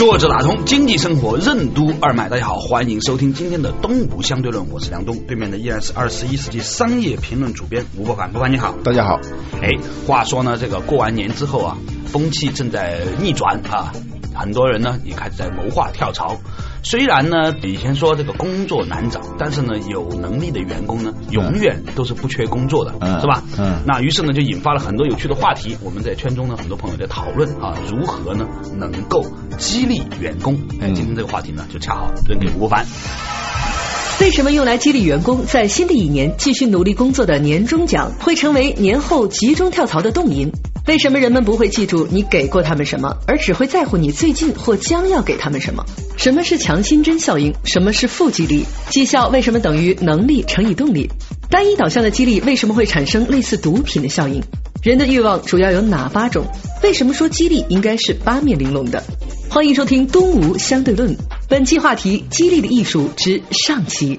坐着打通经济生活任督二脉，大家好，欢迎收听今天的东吴相对论，我是梁东，对面的依然是二十一世纪商业评论主编吴伯凡，伯凡你好，大家好。哎，话说呢，这个过完年之后啊，风气正在逆转啊，很多人呢也开始在谋划跳槽。虽然呢，以前说这个工作难找，但是呢，有能力的员工呢，永远都是不缺工作的，嗯是吧？嗯。那于是呢，就引发了很多有趣的话题。我们在圈中呢，很多朋友在讨论啊，如何呢能够激励员工？哎，今天这个话题呢，就恰好扔给吴凡。为什么用来激励员工在新的一年继续努力工作的年终奖会成为年后集中跳槽的动因？为什么人们不会记住你给过他们什么，而只会在乎你最近或将要给他们什么？什么是强心针效应？什么是负激励？绩效为什么等于能力乘以动力？单一导向的激励为什么会产生类似毒品的效应？人的欲望主要有哪八种？为什么说激励应该是八面玲珑的？欢迎收听《东吴相对论》，本期话题：激励的艺术之上期。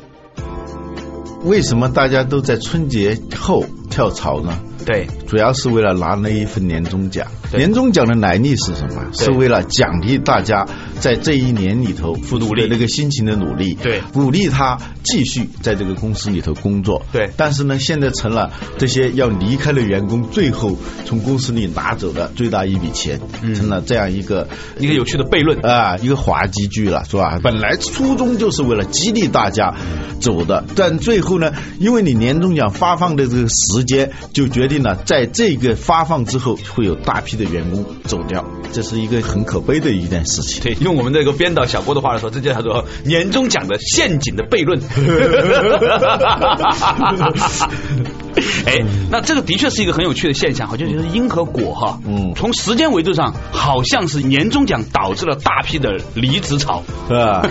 为什么大家都在春节后跳槽呢？对，主要是为了拿那一份年终奖。年终奖的来历是什么？是为了奖励大家在这一年里头付出的那个辛勤的努力，对，鼓励他继续在这个公司里头工作。对，但是呢，现在成了这些要离开的员工最后从公司里拿走的最大一笔钱，成了这样一个一个有趣的悖论啊，一个滑稽剧了，是吧？本来初衷就是为了激励大家走的，但最后呢，因为你年终奖发放的这个时间，就决定了在这个发放之后会有大批的。的员工走掉，这是一个很可悲的一件事情。对，用我们这个编导小郭的话来说，这叫做年终奖的陷阱的悖论。哎，那这个的确是一个很有趣的现象，好像就是因和果哈。嗯，从时间维度上，好像是年终奖导致了大批的离职潮，啊，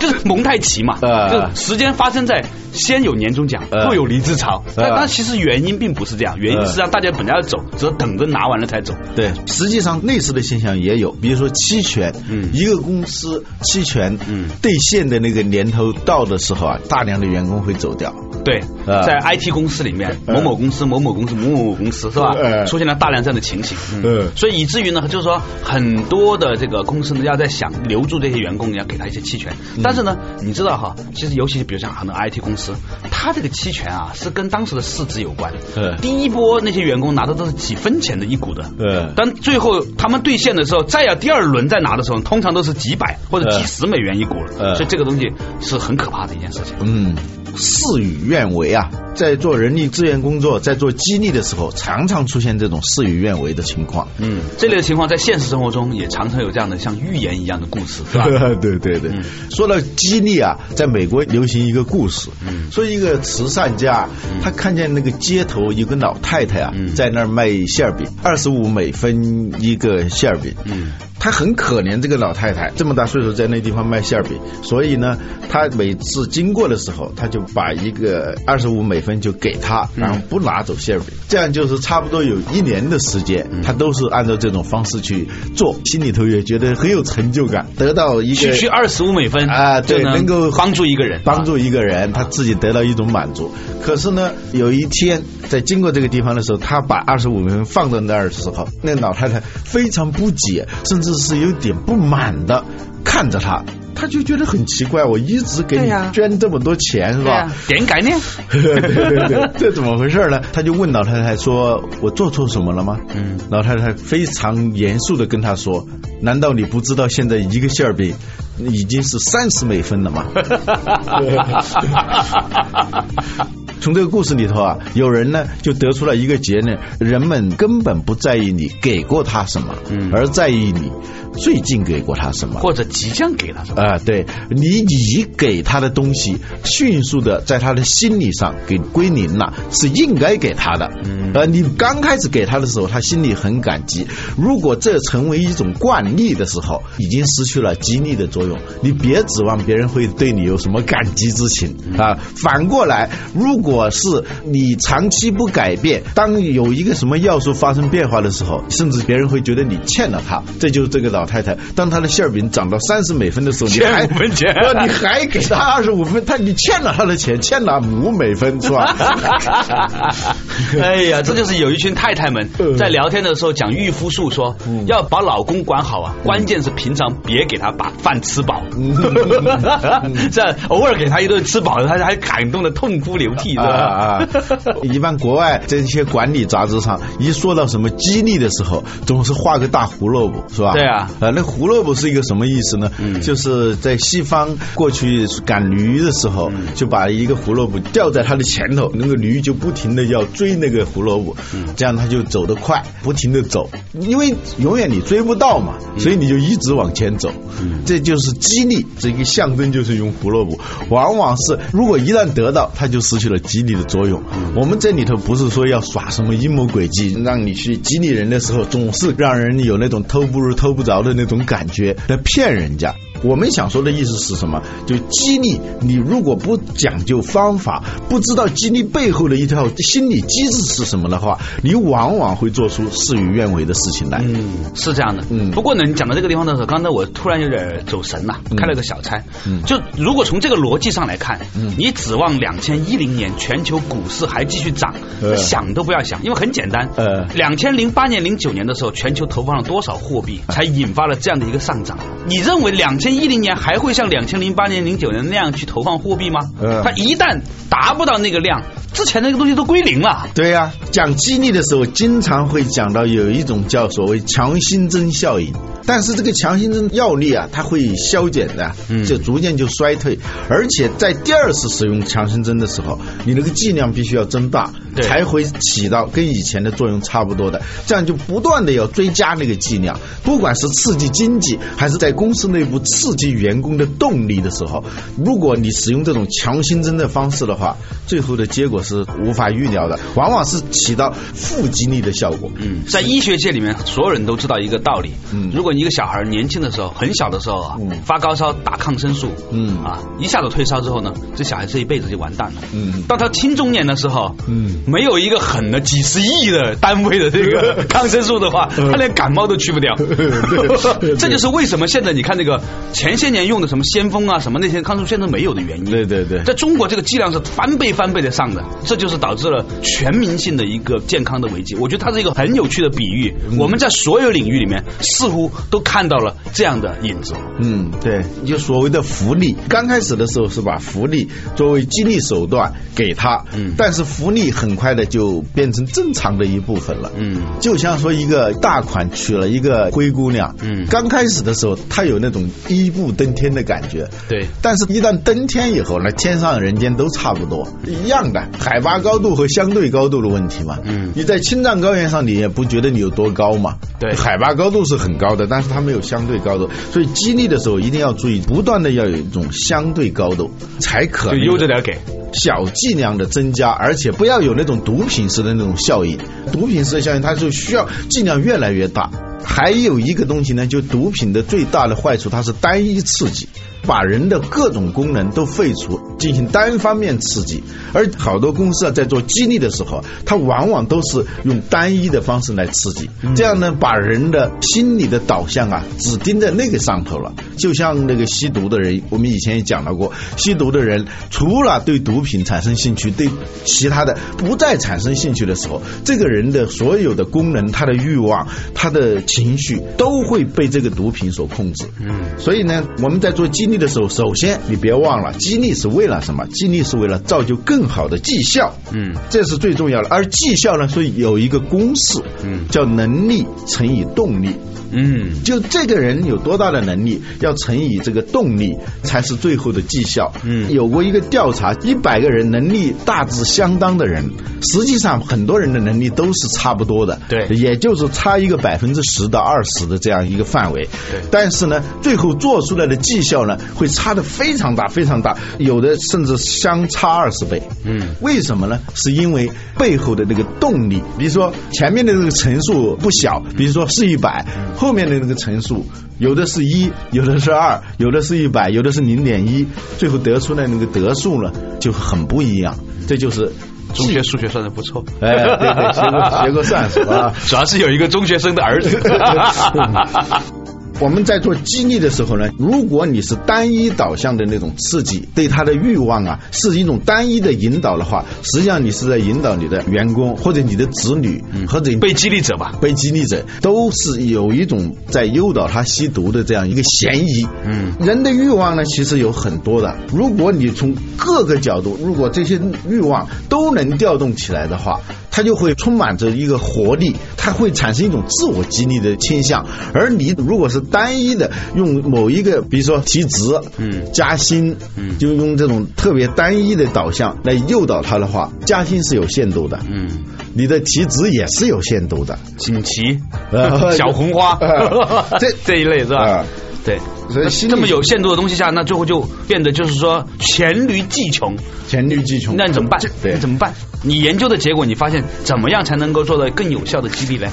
就是蒙太奇嘛。啊，就时间发生在先有年终奖，后有离职潮。但但其实原因并不是这样，原因是让大家本来要走，只等着拿完了才走。对，实际上类似的现象也有，比如说期权，嗯，一个公司期权，嗯，兑现的那个年头到的时候啊，大量的员工会走掉。对，在 IT 公司里面，某某公司、某某公司、某某公司是吧？出现了大量这样的情形，嗯，所以以至于呢，就是说很多的这个公司呢，要在想留住这些员工，要给他一些期权。但是呢，你知道哈，其实尤其是比如像很多 IT 公司，它这个期权啊，是跟当时的市值有关。对，第一波那些员工拿的都是几分钱的一股的，对。但最后他们兑现的时候，再要第二轮再拿的时候，通常都是几百或者几十美元一股了。所以这个东西是很可怕的一件事情。嗯。事与愿违啊！在做人力资源工作，在做激励的时候，常常出现这种事与愿违的情况。嗯，这类的情况在现实生活中也常常有这样的像寓言一样的故事，是吧？对对对。说到激励啊，在美国流行一个故事，嗯说一个慈善家，他看见那个街头有个老太太啊，在那儿卖馅饼，二十五美分一个馅饼。嗯。他很可怜这个老太太，这么大岁数在那地方卖馅饼，所以呢，他每次经过的时候，他就把一个二十五美分就给他，然后不拿走馅饼，这样就是差不多有一年的时间，他都是按照这种方式去做，心里头也觉得很有成就感，得到一个区区二十五美分啊，对，能够帮助一个人，帮助一个人，他自己得到一种满足。可是呢，有一天在经过这个地方的时候，他把二十五美分放在那儿的时候，那老太太非常不解，甚至。是有点不满的看着他，他就觉得很奇怪。我一直给你捐这么多钱，是吧？点概念，对对对，这怎么回事呢？他就问老太太说：“我做错什么了吗？”嗯，老太太非常严肃的跟他说：“难道你不知道现在一个馅饼已经是三十美分了吗？”从这个故事里头啊，有人呢就得出了一个结论：人们根本不在意你给过他什么，嗯，而在意你最近给过他什么，或者即将给他什么。啊，对你已给他的东西，迅速的在他的心理上给归零了，是应该给他的。嗯，呃，你刚开始给他的时候，他心里很感激。如果这成为一种惯例的时候，已经失去了激励的作用。你别指望别人会对你有什么感激之情啊。反过来，如果是你长期不改变，当有一个什么要素发生变化的时候，甚至别人会觉得你欠了他。这就是这个老太太，当她的馅饼涨到三十美分的时候，你还五分钱，你还给他二十五分，他你欠了他的钱，欠了五美分是吧？哎呀，这就是有一群太太们 在聊天的时候讲御夫术，说要把老公管好啊，关键是平常别给他把饭吃饱，这偶尔给他一顿吃饱了，他还感动的痛哭流涕，啊？一般国外这些管理杂志上一说到什么激励的时候，总是画个大胡萝卜，是吧？对啊，啊，那胡萝卜是一个什么意思呢？就是在西方过去赶驴的时候，就把一个胡萝卜吊在他的前头，那个驴就不停的要追那个胡萝卜，这样他就走得快，不停的走，因为永远你追不到嘛，所以你就一直往前走，这就是激励，这个象征就是用胡萝卜，往往是如果一旦得到，它就失去了励的作用。我们这里头不是说要耍什么阴谋诡计，让你去激励人的时候，总是让人有那种偷不如偷不着的那种感觉，来骗人家。我们想说的意思是什么？就激励你，如果不讲究方法，不知道激励背后的一套心理机制是什么的话，你往往会做出事与愿违的事情来。嗯，是这样的。嗯，不过呢，你讲到这个地方的时候，刚才我突然有点走神了，开了个小差。嗯，就如果从这个逻辑上来看，嗯，你指望两千一零年全球股市还继续涨，想都不要想，因为很简单。呃，两千零八年、零九年的时候，全球投放了多少货币，才引发了这样的一个上涨？你认为两千？一零年还会像两千零八年、零九年那样去投放货币吗？嗯它一旦达不到那个量，之前那个东西都归零了。对呀，讲激励的时候，经常会讲到有一种叫所谓强心针效应。但是这个强心针药力啊，它会消减的，就逐渐就衰退。而且在第二次使用强心针的时候，你那个剂量必须要增大，才会起到跟以前的作用差不多的。这样就不断的要追加那个剂量，不管是刺激经济，还是在公司内部刺激员工的动力的时候，如果你使用这种强心针的方式的话，最后的结果是无法预料的，往往是起到负激励的效果。嗯，在医学界里面，所有人都知道一个道理，嗯，如果你一个小孩年轻的时候，很小的时候啊，发高烧打抗生素，嗯。啊，一下子退烧之后呢，这小孩这一辈子就完蛋了。嗯，到他青中年的时候，嗯，没有一个狠的几十亿的单位的这个 抗生素的话，他连感冒都去不掉。这就是为什么现在你看那个前些年用的什么先锋啊，什么那些抗生素现在没有的原因。对对对，在中国这个剂量是翻倍翻倍的上的，这就是导致了全民性的一个健康的危机。我觉得它是一个很有趣的比喻。我们在所有领域里面似乎都看。看到了这样的影子，嗯，对，就所谓的福利，刚开始的时候是把福利作为激励手段给他，嗯，但是福利很快的就变成正常的一部分了，嗯，就像说一个大款娶了一个灰姑娘，嗯，刚开始的时候他有那种一步登天的感觉，对，但是一旦登天以后，那天上人间都差不多。一样的，海拔高度和相对高度的问题嘛，嗯，你在青藏高原上你也不觉得你有多高嘛，对，海拔高度是很高的，但是它没。有相对高度，所以激励的时候一定要注意，不断的要有一种相对高度，才可就悠着点给。小剂量的增加，而且不要有那种毒品式的那种效应。毒品式的效应，它就需要剂量越来越大。还有一个东西呢，就毒品的最大的坏处，它是单一刺激。把人的各种功能都废除，进行单方面刺激，而好多公司啊在做激励的时候，它往往都是用单一的方式来刺激，这样呢，把人的心理的导向啊只盯在那个上头了。就像那个吸毒的人，我们以前也讲到过，吸毒的人除了对毒品产生兴趣，对其他的不再产生兴趣的时候，这个人的所有的功能、他的欲望、他的情绪都会被这个毒品所控制。嗯，所以呢，我们在做激励的时候，首先你别忘了，激励是为了什么？激励是为了造就更好的绩效。嗯，这是最重要的。而绩效呢，所以有一个公式，嗯，叫能力乘以动力。嗯，就这个人有多大的能力，要乘以这个动力，才是最后的绩效。嗯，有过一个调查，一百个人能力大致相当的人，实际上很多人的能力都是差不多的。对，也就是差一个百分之十到二十的这样一个范围。对，但是呢，最后做出来的绩效呢，会差的非常大，非常大，有的甚至相差二十倍。嗯，为什么呢？是因为背后的那个动力，比如说前面的那个乘数不小，比如说是一百。后面的那个乘数，有的是一，有的是二，有的是一百，有的是零点一，最后得出来那个得数呢，就很不一样。这就是中学数学算的不错，哎，对对，学过学过算术啊，主要是有一个中学生的儿子。我们在做激励的时候呢，如果你是单一导向的那种刺激，对他的欲望啊是一种单一的引导的话，实际上你是在引导你的员工或者你的子女或者被激励者吧，被激励者都是有一种在诱导他吸毒的这样一个嫌疑。嗯，人的欲望呢其实有很多的，如果你从各个角度，如果这些欲望都能调动起来的话。它就会充满着一个活力，它会产生一种自我激励的倾向。而你如果是单一的用某一个，比如说提职、嗯，加薪，嗯，就用这种特别单一的导向来诱导他的话，加薪是有限度的，嗯，你的提职也是有限度的，锦旗、呃小红花，这这一类是吧？对，所以这么有限度的东西下，那最后就变得就是说黔驴技穷，黔驴技穷，那你怎么办？对，怎么办？你研究的结果，你发现怎么样才能够做到更有效的激励呢？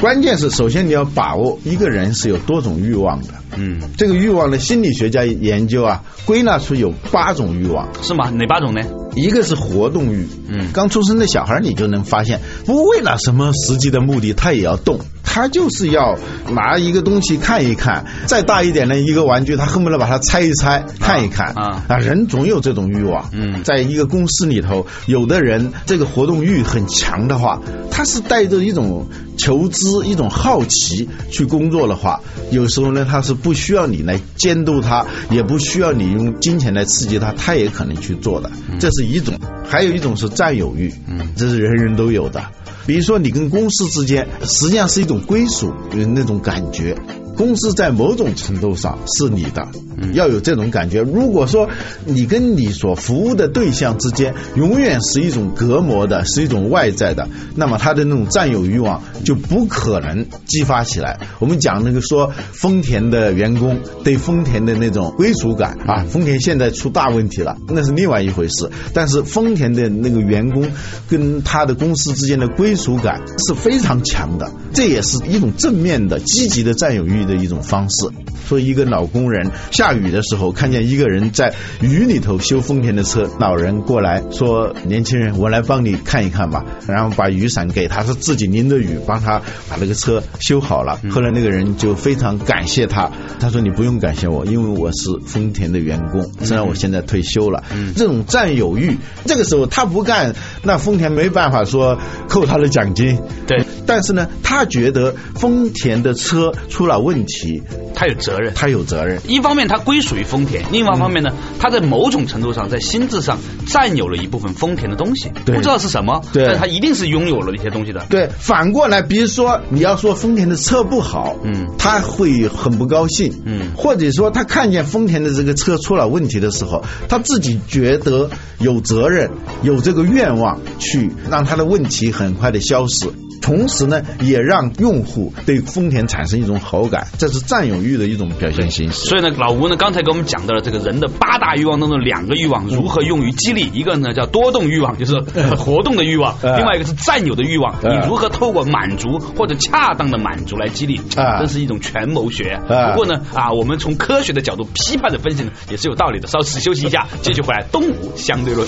关键是首先你要把握一个人是有多种欲望的。嗯，这个欲望呢，心理学家研究啊，归纳出有八种欲望，是吗？哪八种呢？一个是活动欲，嗯，刚出生的小孩你就能发现，不为了什么实际的目的，他也要动。他就是要拿一个东西看一看，再大一点的一个玩具，他恨不得把它拆一拆看一看啊啊！人总有这种欲望。嗯，在一个公司里头，有的人这个活动欲很强的话，他是带着一种求知、一种好奇去工作的话，有时候呢，他是不需要你来监督他，也不需要你用金钱来刺激他，他也可能去做的。这是一种，还有一种是占有欲，嗯，这是人人都有的。比如说，你跟公司之间实际上是一种归属那种感觉。公司在某种程度上是你的，要有这种感觉。如果说你跟你所服务的对象之间永远是一种隔膜的，是一种外在的，那么他的那种占有欲望就不可能激发起来。我们讲那个说丰田的员工对丰田的那种归属感啊，丰田现在出大问题了，那是另外一回事。但是丰田的那个员工跟他的公司之间的归属感是非常强的，这也是一种正面的、积极的占有欲。的一种方式，说一个老工人下雨的时候，看见一个人在雨里头修丰田的车，老人过来说：“年轻人，我来帮你看一看吧。”然后把雨伞给他，是自己淋着雨帮他把那个车修好了。后来那个人就非常感谢他，他说：“你不用感谢我，因为我是丰田的员工，虽然我现在退休了。”这种占有欲，这个时候他不干，那丰田没办法说扣他的奖金。对，但是呢，他觉得丰田的车出了问。问题，他有责任，他有责任。一方面，他归属于丰田；，另外一方面呢，他在某种程度上，在心智上占有了一部分丰田的东西，不知道是什么，但他一定是拥有了一些东西的。对，反过来，比如说你要说丰田的车不好，嗯，他会很不高兴，嗯，或者说他看见丰田的这个车出了问题的时候，他自己觉得有责任，有这个愿望去让他的问题很快的消失。同时呢，也让用户对丰田产生一种好感，这是占有欲的一种表现形式。所以呢，老吴呢刚才给我们讲到了这个人的八大欲望当中两个欲望如何用于激励，一个呢叫多动欲望，就是 活动的欲望；另外一个是占有的欲望，你如何透过满足或者恰当的满足来激励，这是一种权谋学。不过呢，啊，我们从科学的角度批判的分析呢，也是有道理的。稍事休息一下，继续回来东吴相对论。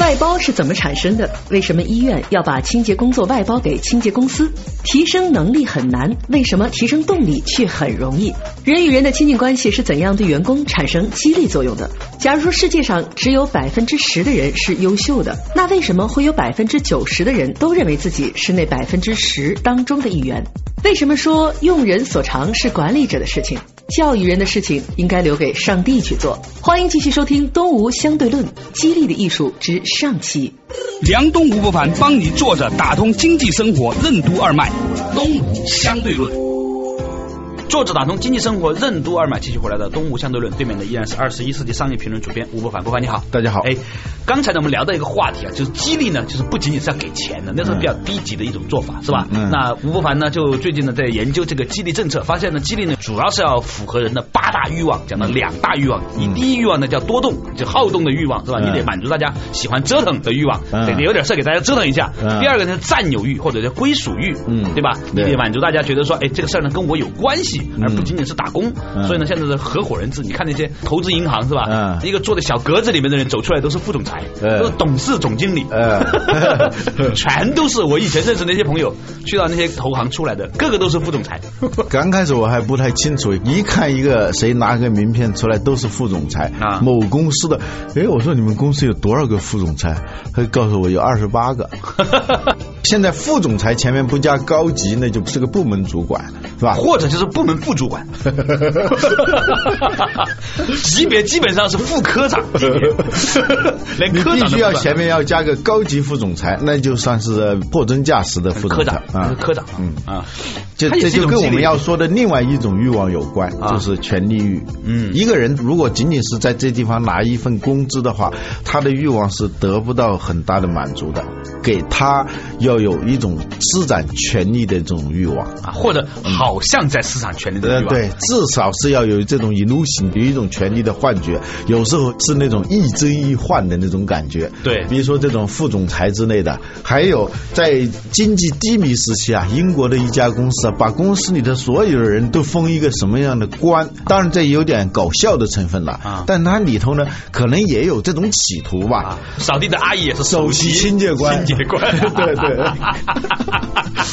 外包是怎么产生的？为什么医院要把清洁工作外包给清洁公司？提升能力很难，为什么提升动力却很容易？人与人的亲近关系是怎样对员工产生激励作用的？假如说世界上只有百分之十的人是优秀的，那为什么会有百分之九十的人都认为自己是那百分之十当中的一员？为什么说用人所长是管理者的事情？教育人的事情应该留给上帝去做。欢迎继续收听《东吴相对论：激励的艺术》之上期。梁东吴不凡帮你坐着打通经济生活任督二脉，《东吴相对论》。作者打通经济生活任督二脉，继续回来的东吴相对论对面的依然是二十一世纪商业评论主编吴伯凡。伯凡你好，大家好。哎，刚才呢我们聊到一个话题啊，就是激励呢，就是不仅仅是要给钱的，那是比较低级的一种做法，是吧？嗯。那吴伯凡呢，就最近呢在研究这个激励政策，发现呢激励呢主要是要符合人的八大欲望，讲到两大欲望。你第一欲望呢叫多动，就好动的欲望，是吧？你得满足大家喜欢折腾的欲望，得有点事给大家折腾一下。第二个呢占有欲或者叫归属欲，嗯，对吧？你得满足大家觉得说，哎，这个事儿呢跟我有关系，而不仅仅是。打工，所以呢，现在的合伙人制。你看那些投资银行是吧？一个坐在小格子里面的人走出来都是副总裁，都是董事总经理，全都是我以前认识那些朋友去到那些投行出来的，个个都是副总裁。刚开始我还不太清楚，一看一个谁拿个名片出来都是副总裁啊，某公司的。哎，我说你们公司有多少个副总裁？他告诉我有二十八个。现在副总裁前面不加高级，那就不是个部门主管，是吧？或者就是部门副主管。级别基本上是副科长级别，连科长必须要前面要加个高级副总裁，那就算是货真价实的副科长啊，科长，嗯啊，这这就跟我们要说的另外一种欲望有关，就是权力欲。嗯，一个人如果仅仅是在这地方拿一份工资的话，他的欲望是得不到很大的满足的，给他要有一种施展权力的这种欲望啊，或者好像在施展权力的欲望，对。至少是要有这种 illusion，有一种权力的幻觉，有时候是那种亦真亦幻的那种感觉。对，比如说这种副总裁之类的，还有在经济低迷时期啊，英国的一家公司啊，把公司里的所有的人都封一个什么样的官？当然这有点搞笑的成分了啊，但它里头呢，可能也有这种企图吧。扫地的阿姨也是首席清洁官，清洁官，对 对。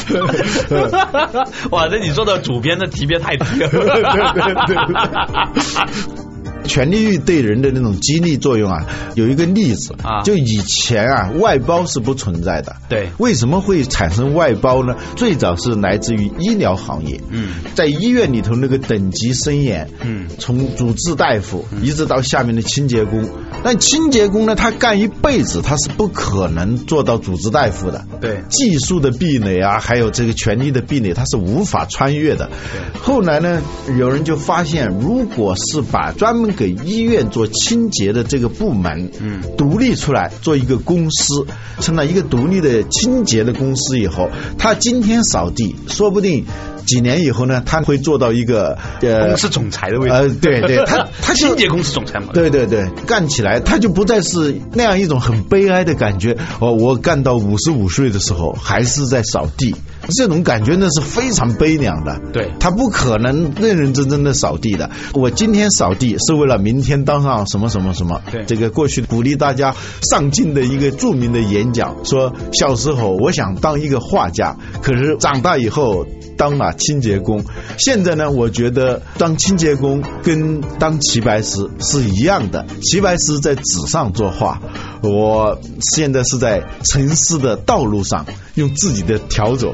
哇，那你做到主编的级别太低了。权力欲对人的那种激励作用啊，有一个例子啊，就以前啊，外包是不存在的。对，为什么会产生外包呢？最早是来自于医疗行业。嗯，在医院里头那个等级森严。嗯，从主治大夫一直到下面的清洁工，但清洁工呢，他干一辈子，他是不可能做到主治大夫的。对，技术的壁垒啊，还有这个权力的壁垒，他是无法穿越的。对，后来呢，有人就发现，如果是把专门给医院做清洁的这个部门，嗯，独立出来做一个公司，成了一个独立的清洁的公司以后，他今天扫地，说不定几年以后呢，他会做到一个呃公司总裁的位置。呃，对对，他他清洁公司总裁嘛。对对对，干起来他就不再是那样一种很悲哀的感觉。哦，我干到五十五岁的时候还是在扫地。这种感觉那是非常悲凉的，对他不可能认认真真的扫地的。我今天扫地是为了明天当上什么什么什么。对，这个过去鼓励大家上进的一个著名的演讲，说小时候我想当一个画家，可是长大以后当了清洁工。现在呢，我觉得当清洁工跟当齐白石是一样的。齐白石在纸上作画，我现在是在城市的道路上用自己的调走。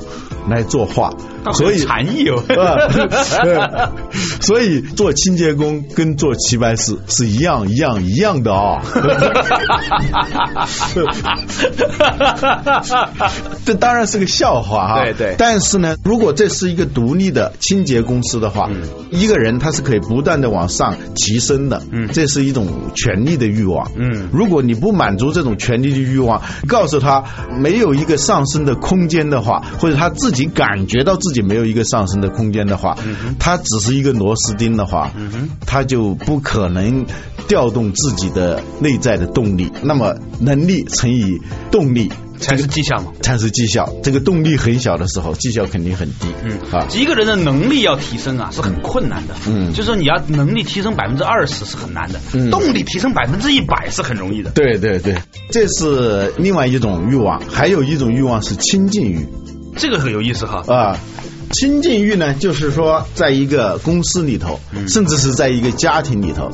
来作画，所以禅意哦，所以做清洁工跟做齐白石是一样一样一样的啊。这当然是个笑话啊。对对。但是呢，如果这是一个独立的清洁公司的话，一个人他是可以不断的往上提升的。嗯。这是一种权力的欲望。嗯。如果你不满足这种权力的欲望，告诉他没有一个上升的空间的话，或者他自己感觉到自己没有一个上升的空间的话，它只是一个螺丝钉的话，它就不可能调动自己的内在的动力。那么能力乘以动力才是绩效嘛？才是绩效。这个动力很小的时候，绩效肯定很低。嗯啊，一个人的能力要提升啊，是很困难的。嗯，就是说你要能力提升百分之二十是很难的，动力提升百分之一百是很容易的。对对对，这是另外一种欲望，还有一种欲望是亲近欲。这个很有意思哈。啊，亲近欲呢，就是说，在一个公司里头，甚至是在一个家庭里头，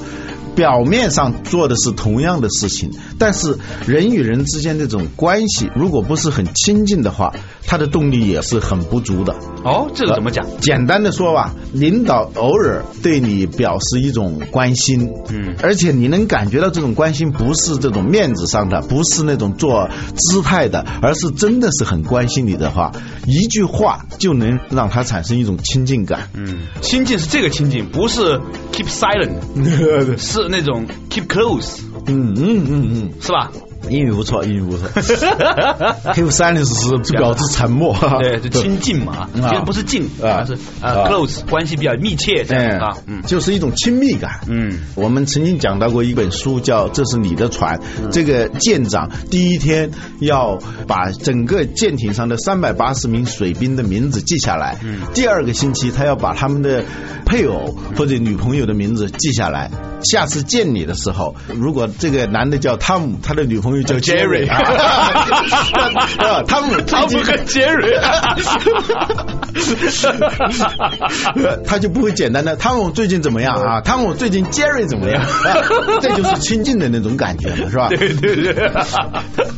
表面上做的是同样的事情，但是人与人之间这种关系，如果不是很亲近的话，他的动力也是很不足的。哦，这个怎么讲？简单的说吧，领导偶尔对你表示一种关心，嗯，而且你能感觉到这种关心不是这种面子上的，不是那种做姿态的，而是真的是很关心你的话，一句话就能让他产生一种亲近感。嗯，亲近是这个亲近，不是 keep silent，是那种 keep close。嗯嗯嗯嗯，是吧？英语不错，英语不错。Keep silence 是表示沉默，对，就亲近嘛，其实不是近，而是啊。close，关系比较密切这样啊，嗯，就是一种亲密感。嗯，我们曾经讲到过一本书，叫《这是你的船》，这个舰长第一天要把整个舰艇上的三百八十名水兵的名字记下来，嗯，第二个星期他要把他们的配偶或者女朋友的名字记下来。下次见你的时候，如果这个男的叫汤姆，他的女朋友叫 Jerry，汤姆 汤姆和 Jerry，他就不会简单的汤姆最近怎么样啊？汤姆最近 Jerry 怎么样？这就是亲近的那种感觉了，是吧？对对对，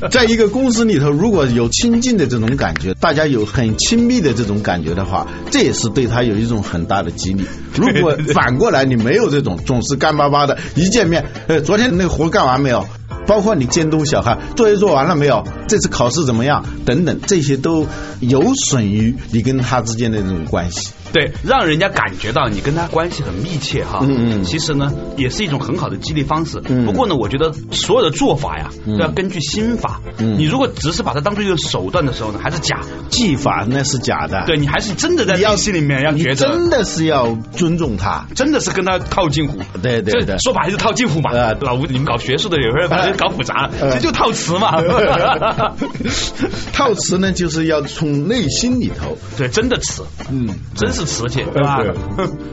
在一个公司里头，如果有亲近的这种感觉，大家有很亲密的这种感觉的话，这也是对他有一种很大的激励。如果反过来你没有这种，总是干巴巴的，一见面，呃，昨天那个活干完没有？包括你监督小孩作业做完了没有？这次考试怎么样？等等，这些都有损于你跟他之间的这种关系。对，让人家感觉到你跟他关系很密切哈。嗯嗯。其实呢，也是一种很好的激励方式。嗯。不过呢，我觉得所有的做法呀，都要根据心法。嗯。你如果只是把它当做一个手段的时候呢，还是假。技法那是假的。对你还是真的在内心里面要觉得，真的是要尊重他，真的是跟他套近乎。对对对。说白了是套近乎嘛。呃，老吴，你们搞学术的有时候把这搞复杂，这就套词嘛。套词呢，就是要从内心里头。对，真的词。嗯，真是词去，对吧？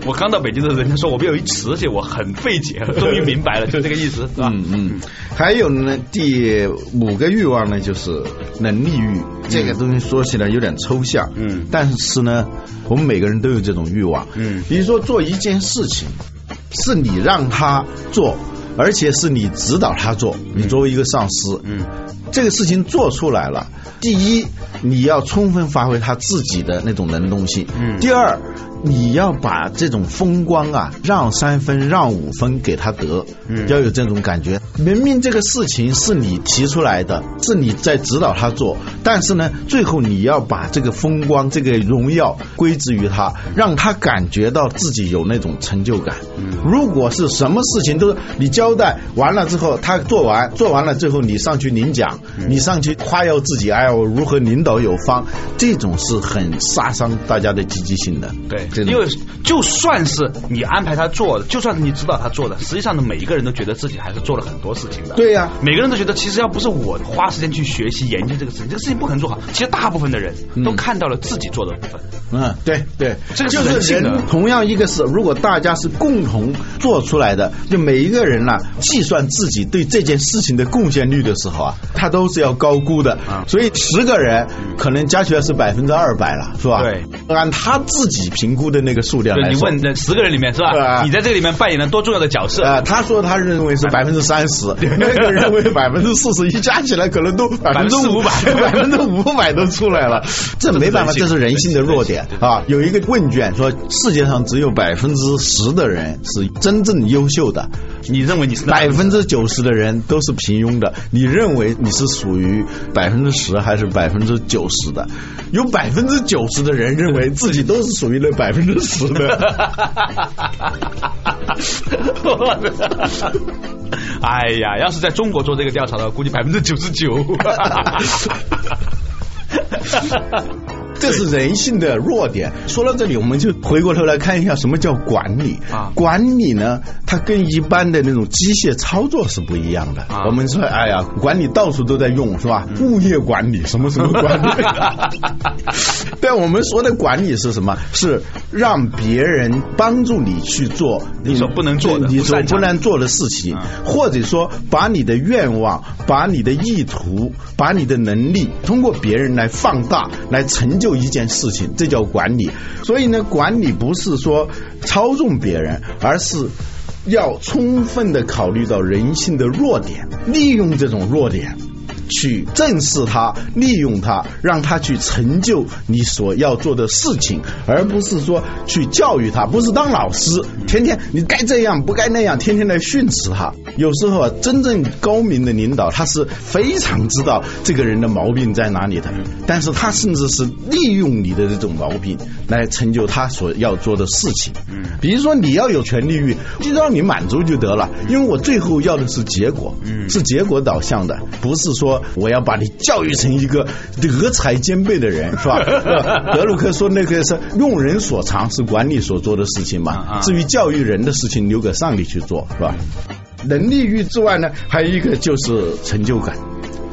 我刚到北京的时候，人家说我们有一瓷器，我很费解，终于明白了，就这个意思，是吧？嗯嗯。还有呢，第五个欲望呢，就是能力欲。这个东西说起来有点抽象，嗯，但是呢，我们每个人都有这种欲望，嗯。比如说做一件事情，是你让他做，而且是你指导他做，你作为一个上司，嗯，这个事情做出来了，第一，你要充分发挥他自己的那种能动性，嗯。第二。你要把这种风光啊，让三分让五分给他得，要有这种感觉。明明这个事情是你提出来的，是你在指导他做，但是呢，最后你要把这个风光、这个荣耀归之于他，让他感觉到自己有那种成就感。如果是什么事情都你交代完了之后，他做完做完了最后，你上去领奖，你上去夸耀自己，哎，我如何领导有方，这种是很杀伤大家的积极性的。对。因为就算是你安排他做的，就算是你指导他做的，实际上呢，每一个人都觉得自己还是做了很多事情的。对呀，每个人都觉得，其实要不是我花时间去学习研究这个事情，这个事情不可能做好。其实大部分的人都看到了自己做的部分。嗯，对对，这个就是人。同样一个事，如果大家是共同做出来的，就每一个人呢，计算自己对这件事情的贡献率的时候啊，他都是要高估的。所以十个人可能加起来是百分之二百了，是吧？对，按他自己评。估的那个数量，你问那十个人里面是吧？你在这里面扮演了多重要的角色？啊，他说他认为是 百分之三十，那个认为百分之四十，一加起来可能都 百分之五百，百分之五百都出来了。这没办法，这是人性的弱点啊！有一个问卷说，世界上只有百分之十的人是真正优秀的。你认为你是百分之九十的人都是平庸的？你认为你是属于百分之十还是百分之九十的？有百分之九十的人认为自己都是属于那百分之十的。哎呀，要是在中国做这个调查的话，估计百分之九十九。这是人性的弱点。说到这里，我们就回过头来看一下什么叫管理啊？管理呢，它跟一般的那种机械操作是不一样的。我们说，哎呀，管理到处都在用，是吧？物业管理，什么什么管理？但我们说的管理是什么？是让别人帮助你去做你所不能做的、你所不能做的事情，或者说把你的愿望、把你的意图、把你的能力，通过别人来放大，来成就。有一件事情，这叫管理。所以呢，管理不是说操纵别人，而是要充分的考虑到人性的弱点，利用这种弱点，去正视它，利用它，让它去成就你所要做的事情，而不是说去教育他，不是当老师，天天你该这样不该那样，天天来训斥他。有时候啊，真正高明的领导，他是非常知道这个人的毛病在哪里的，但是他甚至是利用你的这种毛病来成就他所要做的事情。嗯，比如说你要有权利欲，就让你满足就得了，因为我最后要的是结果，嗯，是结果导向的，不是说我要把你教育成一个德才兼备的人，是吧？德鲁克说那个是用人所长，是管理所做的事情嘛。至于教育人的事情，留给上帝去做，是吧？能力欲之外呢，还有一个就是成就感。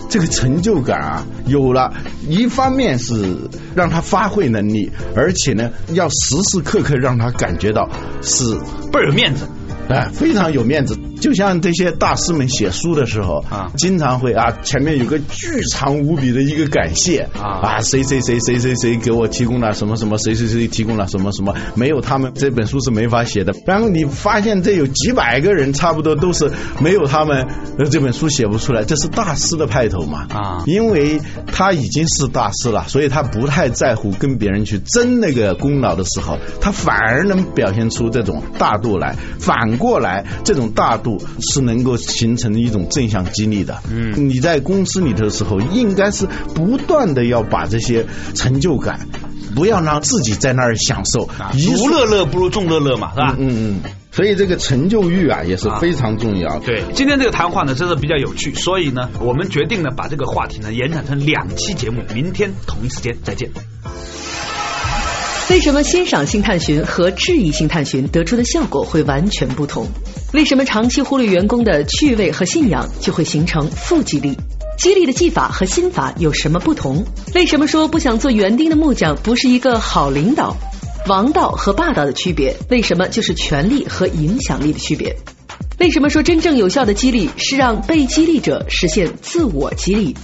这个成就感啊，有了一方面是让他发挥能力，而且呢，要时时刻刻让他感觉到是倍儿有面子。哎，非常有面子，就像这些大师们写书的时候啊，经常会啊，前面有个巨长无比的一个感谢啊啊，谁谁谁谁谁谁给我提供了什么什么，谁谁谁提供了什么什么，没有他们这本书是没法写的。然后你发现这有几百个人，差不多都是没有他们，这本书写不出来。这是大师的派头嘛啊，因为他已经是大师了，所以他不太在乎跟别人去争那个功劳的时候，他反而能表现出这种大度来反。过来，这种大度是能够形成一种正向激励的。嗯，你在公司里头的时候，应该是不断的要把这些成就感，不要让自己在那儿享受。独乐乐不如众乐乐嘛，是吧？嗯嗯。所以这个成就欲啊，也是非常重要。对，今天这个谈话呢，真的比较有趣，所以呢，我们决定呢，把这个话题呢延展成两期节目，明天同一时间再见。为什么欣赏性探寻和质疑性探寻得出的效果会完全不同？为什么长期忽略员工的趣味和信仰就会形成负激励？激励的技法和心法有什么不同？为什么说不想做园丁的木匠不是一个好领导？王道和霸道的区别，为什么就是权力和影响力的区别？为什么说真正有效的激励是让被激励者实现自我激励？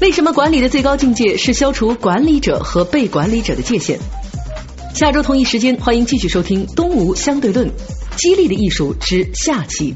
为什么管理的最高境界是消除管理者和被管理者的界限？下周同一时间，欢迎继续收听《东吴相对论》，激励的艺术之下期。